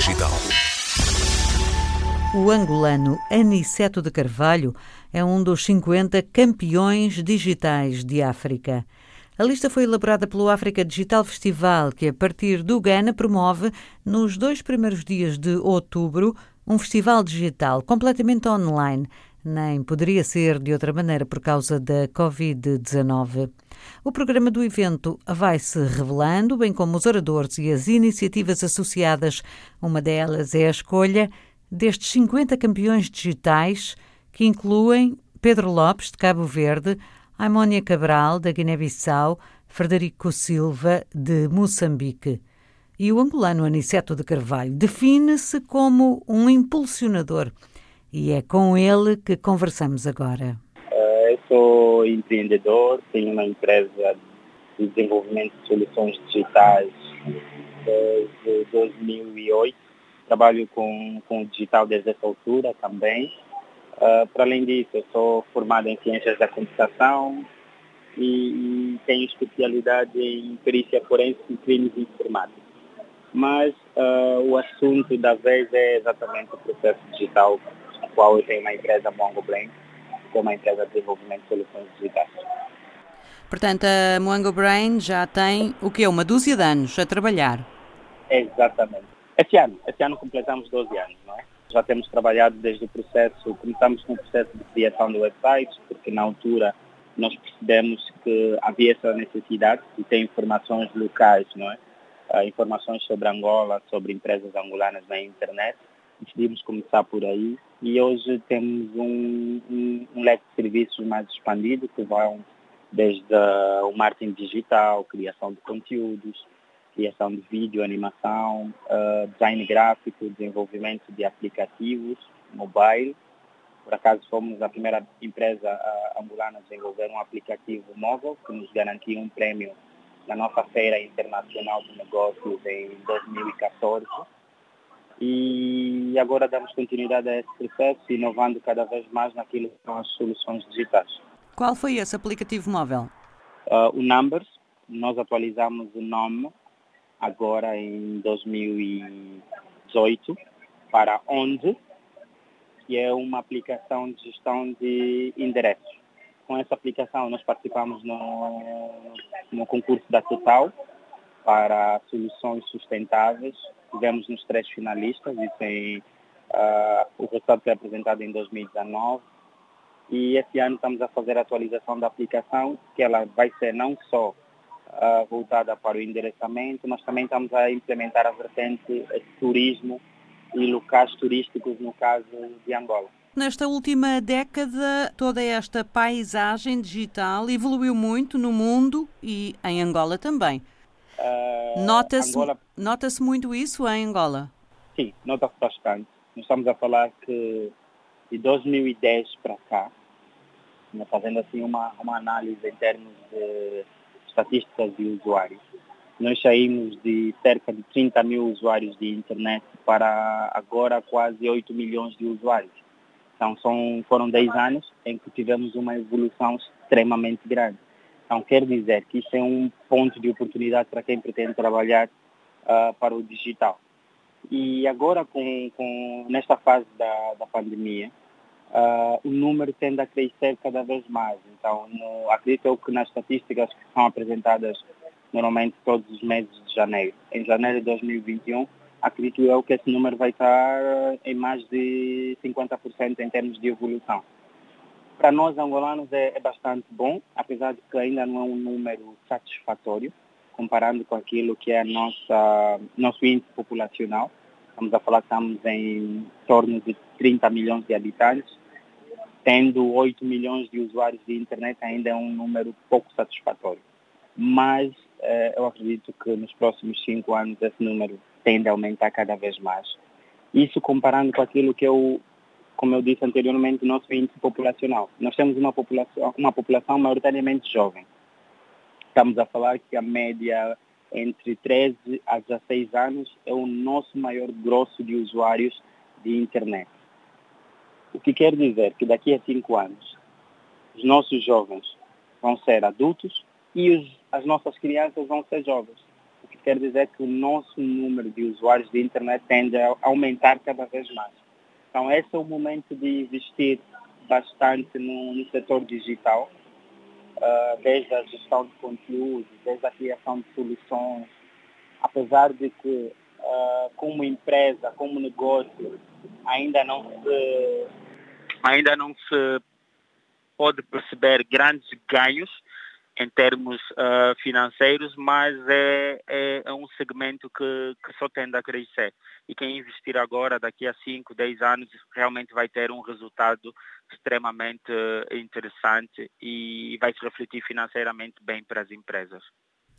Digital. O angolano Aniceto de Carvalho é um dos 50 campeões digitais de África. A lista foi elaborada pelo África Digital Festival, que a partir do Ghana promove, nos dois primeiros dias de outubro, um festival digital completamente online. Nem poderia ser de outra maneira por causa da Covid-19. O programa do evento vai-se revelando, bem como os oradores e as iniciativas associadas. Uma delas é a escolha destes 50 campeões digitais, que incluem Pedro Lopes, de Cabo Verde, Aimónia Cabral, da Guiné-Bissau, Frederico Silva, de Moçambique. E o angolano Aniceto de Carvalho define-se como um impulsionador. E é com ele que conversamos agora. Uh, eu sou empreendedor, tenho uma empresa de desenvolvimento de soluções digitais desde 2008. Trabalho com, com o digital desde essa altura também. Uh, para além disso, eu sou formado em Ciências da Computação e, e tenho especialidade em perícia forense e crimes informáticos. Mas uh, o assunto da vez é exatamente o processo digital, qual eu tenho uma empresa Mongo Brain, que é uma empresa de desenvolvimento de soluções digitais. Portanto, a Mongo Brain já tem o quê? Uma dúzia de anos a trabalhar? Exatamente. Este ano, este ano completamos 12 anos, não é? Já temos trabalhado desde o processo, começamos com o processo de criação do website, porque na altura nós percebemos que havia essa necessidade de ter informações locais, não é? Uh, informações sobre Angola, sobre empresas angolanas na internet. Decidimos começar por aí e hoje temos um, um, um leque de serviços mais expandido que vão desde o marketing digital, criação de conteúdos, criação de vídeo, animação, uh, design gráfico, desenvolvimento de aplicativos mobile. Por acaso fomos a primeira empresa uh, angolana a desenvolver um aplicativo móvel que nos garantiu um prêmio na nossa Feira Internacional de Negócios em 2014. E agora damos continuidade a esse processo, inovando cada vez mais naquilo que são as soluções digitais. Qual foi esse aplicativo móvel? Uh, o Numbers, nós atualizamos o nome agora em 2018 para Onde, que é uma aplicação de gestão de endereços. Com essa aplicação nós participamos no, no concurso da Total para soluções sustentáveis. Tivemos nos três finalistas e tem, uh, o resultado foi apresentado em 2019. E esse ano estamos a fazer a atualização da aplicação, que ela vai ser não só uh, voltada para o endereçamento, mas também estamos a implementar a vertente turismo e locais turísticos, no caso de Angola. Nesta última década, toda esta paisagem digital evoluiu muito no mundo e em Angola também. Uh, Nota-se nota muito isso em Angola? Sim, nota-se bastante. Nós estamos a falar que de 2010 para cá, fazendo assim uma, uma análise em termos de estatísticas de usuários. Nós saímos de cerca de 30 mil usuários de internet para agora quase 8 milhões de usuários. Então são, foram 10 anos em que tivemos uma evolução extremamente grande. Então quer dizer que isso é um ponto de oportunidade para quem pretende trabalhar uh, para o digital. E agora, com, com nesta fase da, da pandemia, uh, o número tende a crescer cada vez mais. Então, no, acredito eu que nas estatísticas que são apresentadas normalmente todos os meses de janeiro, em janeiro de 2021, acredito eu que esse número vai estar em mais de 50% em termos de evolução. Para nós angolanos é, é, bastante bom, apesar de que ainda não é um número satisfatório, comparando com aquilo que é nossa, nosso índice populacional. Estamos a falar estamos em torno de 30 milhões de habitantes, tendo 8 milhões de usuários de internet ainda é um número pouco satisfatório. Mas eh, eu acredito que nos próximos cinco anos esse número tende a aumentar cada vez mais. Isso comparando com aquilo que eu, como eu disse anteriormente, nosso índice populacional. Nós temos uma população, uma população maioritariamente jovem. Estamos a falar que a média entre 13 a 16 anos é o nosso maior grosso de usuários de internet. O que quer dizer que daqui a cinco anos os nossos jovens vão ser adultos e os, as nossas crianças vão ser jovens. O que quer dizer que o nosso número de usuários de internet tende a aumentar cada vez mais. Então, esse é o momento de investir bastante no, no setor digital, uh, desde a gestão de conteúdo, desde a criação de soluções, apesar de que, uh, como empresa, como negócio, ainda não se, ainda não se pode perceber grandes ganhos, em termos uh, financeiros, mas é, é, é, um segmento que, que só tende a crescer. E quem investir agora, daqui a 5, 10 anos, realmente vai ter um resultado extremamente interessante e vai se refletir financeiramente bem para as empresas.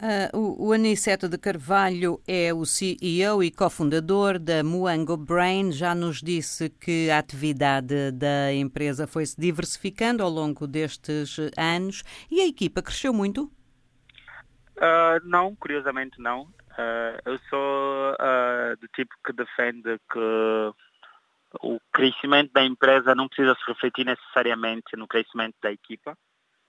Uh, o, o Aniceto de Carvalho é o CEO e cofundador da Muango Brain. Já nos disse que a atividade da empresa foi se diversificando ao longo destes anos e a equipa cresceu muito? Uh, não, curiosamente não. Uh, eu sou do tipo que defende que o crescimento da empresa não precisa se refletir necessariamente no crescimento da equipa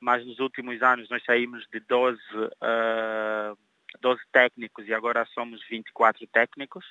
mas nos últimos anos nós saímos de 12, uh, 12 técnicos e agora somos 24 técnicos,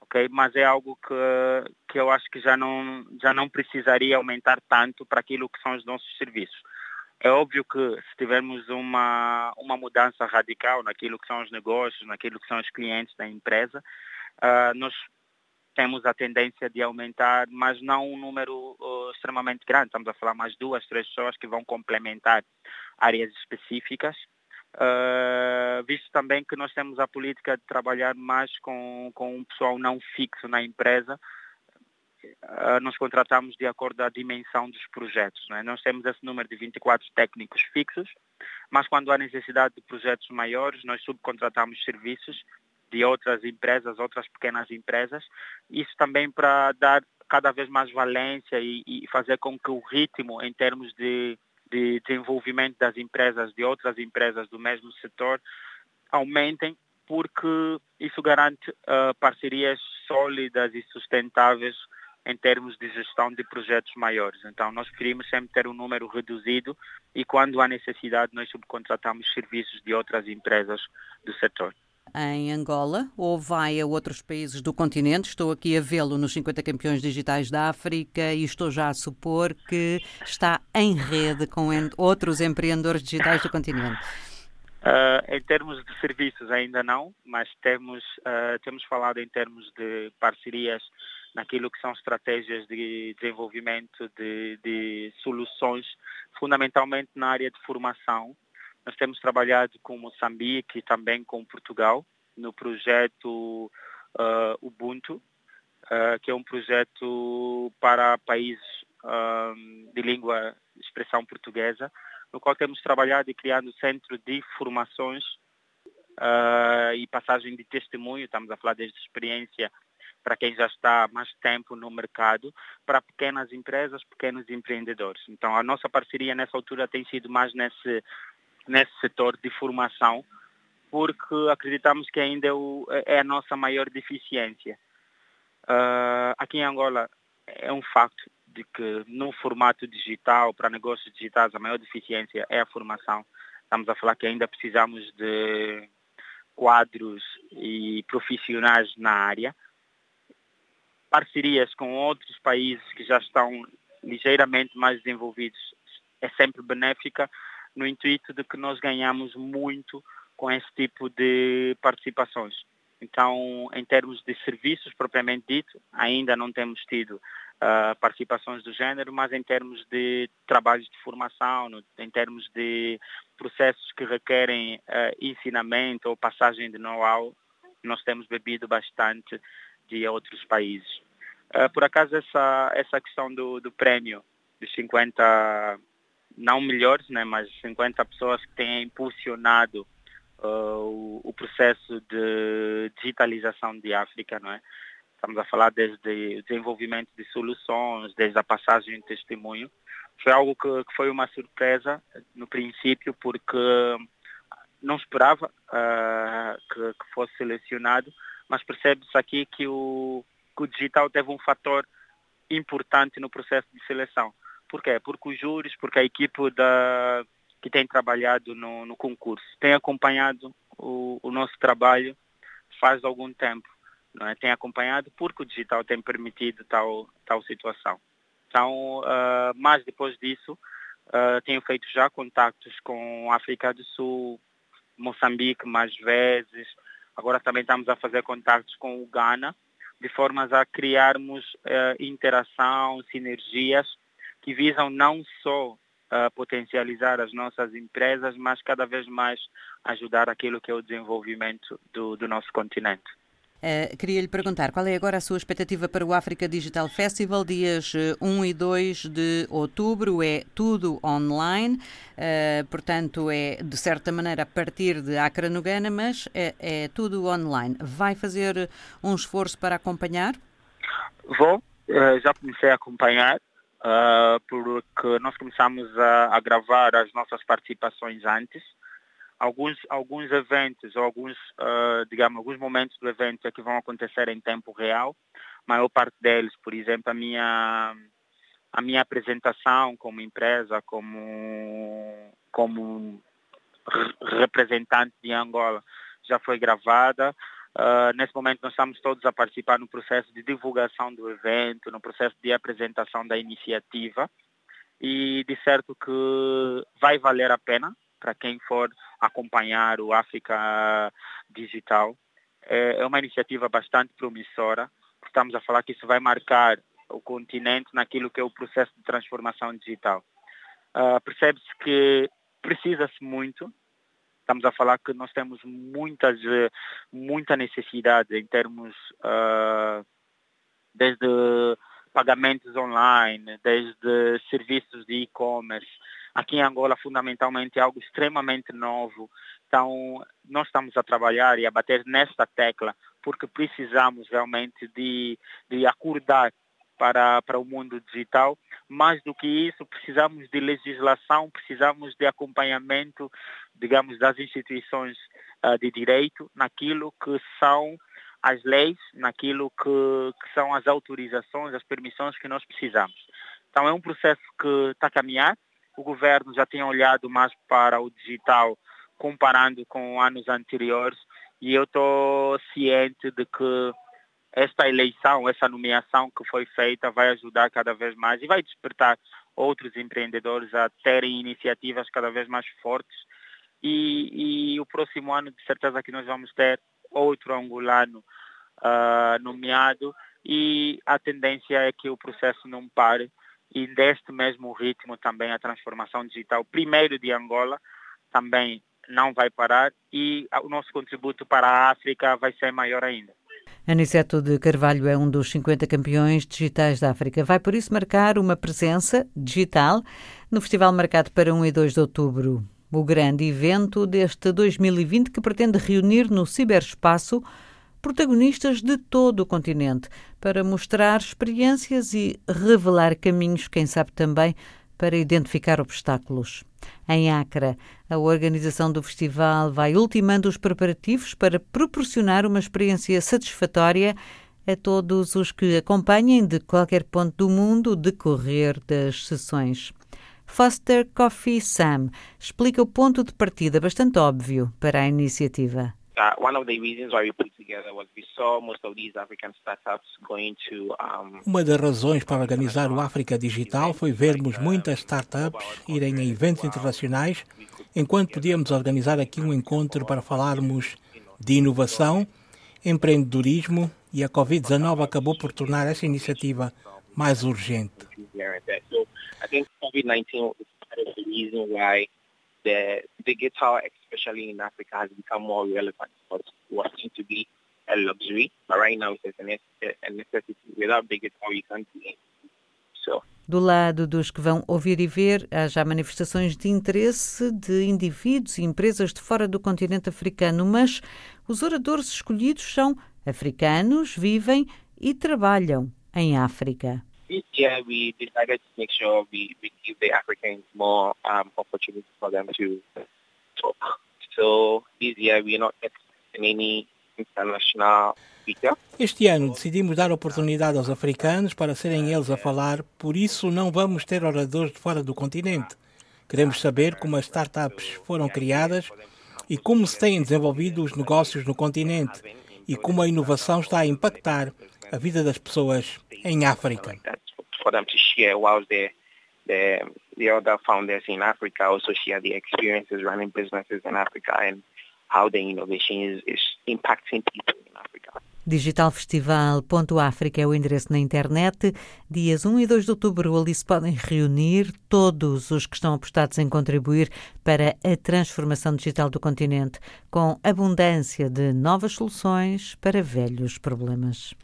ok? Mas é algo que, que eu acho que já não, já não precisaria aumentar tanto para aquilo que são os nossos serviços. É óbvio que se tivermos uma, uma mudança radical naquilo que são os negócios, naquilo que são os clientes da empresa, uh, nós temos a tendência de aumentar, mas não um número uh, extremamente grande. Estamos a falar mais duas, três pessoas que vão complementar áreas específicas. Uh, visto também que nós temos a política de trabalhar mais com, com um pessoal não fixo na empresa, nós contratamos de acordo a dimensão dos projetos. É? Nós temos esse número de 24 técnicos fixos, mas quando há necessidade de projetos maiores, nós subcontratamos serviços de outras empresas, outras pequenas empresas. Isso também para dar cada vez mais valência e, e, fazer com que o ritmo em termos de, de desenvolvimento das empresas, de outras empresas do mesmo setor, aumentem, porque isso garante uh, parcerias sólidas e sustentáveis em termos de gestão de projetos maiores. Então, nós preferimos sempre ter um número reduzido e, quando há necessidade, nós subcontratamos serviços de outras empresas do setor em Angola ou vai a outros países do continente? Estou aqui a vê-lo nos 50 campeões digitais da África e estou já a supor que está em rede com outros empreendedores digitais do continente. Uh, em termos de serviços ainda não, mas temos, uh, temos falado em termos de parcerias naquilo que são estratégias de desenvolvimento de, de soluções, fundamentalmente na área de formação, nós temos trabalhado com Moçambique e também com Portugal no projeto uh, Ubuntu, uh, que é um projeto para países uh, de língua expressão portuguesa, no qual temos trabalhado e criado centro de formações e passagem de testemunho, estamos a falar desde experiência para quem já está mais tempo no mercado, para pequenas empresas, pequenos empreendedores. Então, a nossa parceria nessa altura tem sido mais nesse nesse setor de formação, porque acreditamos que ainda é, o, é a nossa maior deficiência. Uh, aqui em Angola é um facto de que no formato digital, para negócios digitais, a maior deficiência é a formação. Estamos a falar que ainda precisamos de quadros e profissionais na área. Parcerias com outros países que já estão ligeiramente mais desenvolvidos é sempre benéfica, no intuito de que nós ganhamos muito com esse tipo de participações. Então, em termos de serviços propriamente dito, ainda não temos tido uh, participações do género, mas em termos de trabalhos de formação, no, em termos de processos que requerem uh, ensinamento ou passagem de know-how, nós temos bebido bastante de outros países. Uh, por acaso, essa, essa questão do, do prémio de 50 não melhores, né, mas 50 pessoas que têm impulsionado uh, o, o, processo de digitalização de África, não é? Estamos a falar desde o desenvolvimento de soluções, desde a passagem de testemunho. Foi algo que, que foi uma surpresa no princípio, porque não esperava uh, que, que, fosse selecionado, mas percebe-se aqui que o, que o digital teve um fator importante no processo de seleção por quê? Porque os júris, porque a equipe da, que tem trabalhado no, no concurso tem acompanhado o, o nosso trabalho faz algum tempo. Não é? Tem acompanhado porque o digital tem permitido tal, tal situação. Então, uh, mas depois disso, uh, tenho feito já contactos com África do Sul, Moçambique mais vezes. Agora também estamos a fazer contactos com o Ghana, de formas a criarmos uh, interação, sinergias que visam não só uh, potencializar as nossas empresas, mas cada vez mais ajudar aquilo que é o desenvolvimento do, do nosso continente. Uh, queria lhe perguntar qual é agora a sua expectativa para o África Digital Festival, dias 1 e 2 de outubro. É tudo online, uh, portanto, é de certa maneira a partir de Accra no Ghana, mas é, é, tudo online. Vai fazer um esforço para acompanhar? Vou, já comecei a acompanhar. porque nós começamos a, a gravar as nossas participações antes, alguns, alguns eventos, alguns, uh, digamos, alguns momentos do evento é que vão acontecer em tempo real. A maior parte deles, por exemplo, a minha, a minha apresentação como empresa, como, como representante de Angola, já foi gravada. Uh, nesse momento nós estamos todos a participar no processo de divulgação do evento, no processo de apresentação da iniciativa e de certo que vai valer a pena para quem for acompanhar o África Digital. É, é uma iniciativa bastante promissora. Estamos a falar que isso vai marcar o continente naquilo que é o processo de transformação digital. Uh, Percebe-se que precisa-se muito. Estamos a falar que nós temos muitas, muita necessidade em termos uh, desde pagamentos online, desde serviços de e-commerce, Aqui em Angola, fundamentalmente, é algo extremamente novo. Então, nós estamos a trabalhar e a bater nesta tecla porque precisamos realmente de, de acordar para, para o mundo digital. Mais do que isso, precisamos de legislação, precisamos de acompanhamento, digamos, das instituições uh, de direito naquilo que são as leis, naquilo que, que são as autorizações, as permissões que nós precisamos. Então é um processo que está a caminhar, o governo já tinha olhado mais para o digital comparando com anos anteriores e eu estou ciente de que esta eleição, essa nomeação que foi feita vai ajudar cada vez mais e vai despertar outros empreendedores a terem iniciativas cada vez mais fortes. E, e o próximo ano de certeza que nós vamos ter outro angolano uh, nomeado e a tendência é que o processo não pare e deste mesmo ritmo também a transformação digital, primeiro de Angola, também não vai parar e o nosso contributo para a África vai ser maior ainda. Aniceto de Carvalho é um dos 50 campeões digitais da África. Vai por isso marcar uma presença digital no festival marcado para 1 e 2 de outubro. O grande evento deste 2020 que pretende reunir no ciberespaço protagonistas de todo o continente para mostrar experiências e revelar caminhos, quem sabe também para identificar obstáculos. Em Acre, a organização do festival vai ultimando os preparativos para proporcionar uma experiência satisfatória a todos os que acompanhem de qualquer ponto do mundo o decorrer das sessões. Foster Coffee Sam explica o ponto de partida bastante óbvio para a iniciativa. One of the reasons why we put together was we saw most of these African startups going to um, Uma das razões para organizar o África Digital foi vermos muitas startups irem a eventos internacionais, enquanto podíamos organizar aqui um encontro para falarmos de inovação, empreendedorismo e a Covid-19 acabou por tornar essa iniciativa mais urgente. So, I think COVID-19 is part of the reason why the digital, especially in Africa, has become more relevant it was seen to be a luxury, but right now it's a necessity. Without digital, you can't do it. So. Do lado dos que vão ouvir e ver, há já manifestações de interesse de indivíduos e empresas de fora do continente africano, mas os oradores escolhidos são africanos, vivem e trabalham em África. We decided to make sure we, we give the Africans more um, for them to talk. So this year we're not expecting any international. Este ano decidimos dar oportunidade aos africanos para serem eles a falar, por isso não vamos ter oradores de fora do continente. Queremos saber como as startups foram criadas e como se têm desenvolvido os negócios no continente e como a inovação está a impactar a vida das pessoas em África. The, the, the other founders in Africa also share experiences running businesses in Africa and how the innovation is, is impacting people. Digitalfestival.africa é o endereço na internet. Dias 1 e 2 de outubro ali se podem reunir todos os que estão apostados em contribuir para a transformação digital do continente, com abundância de novas soluções para velhos problemas.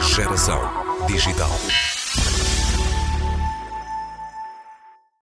Geração Digital.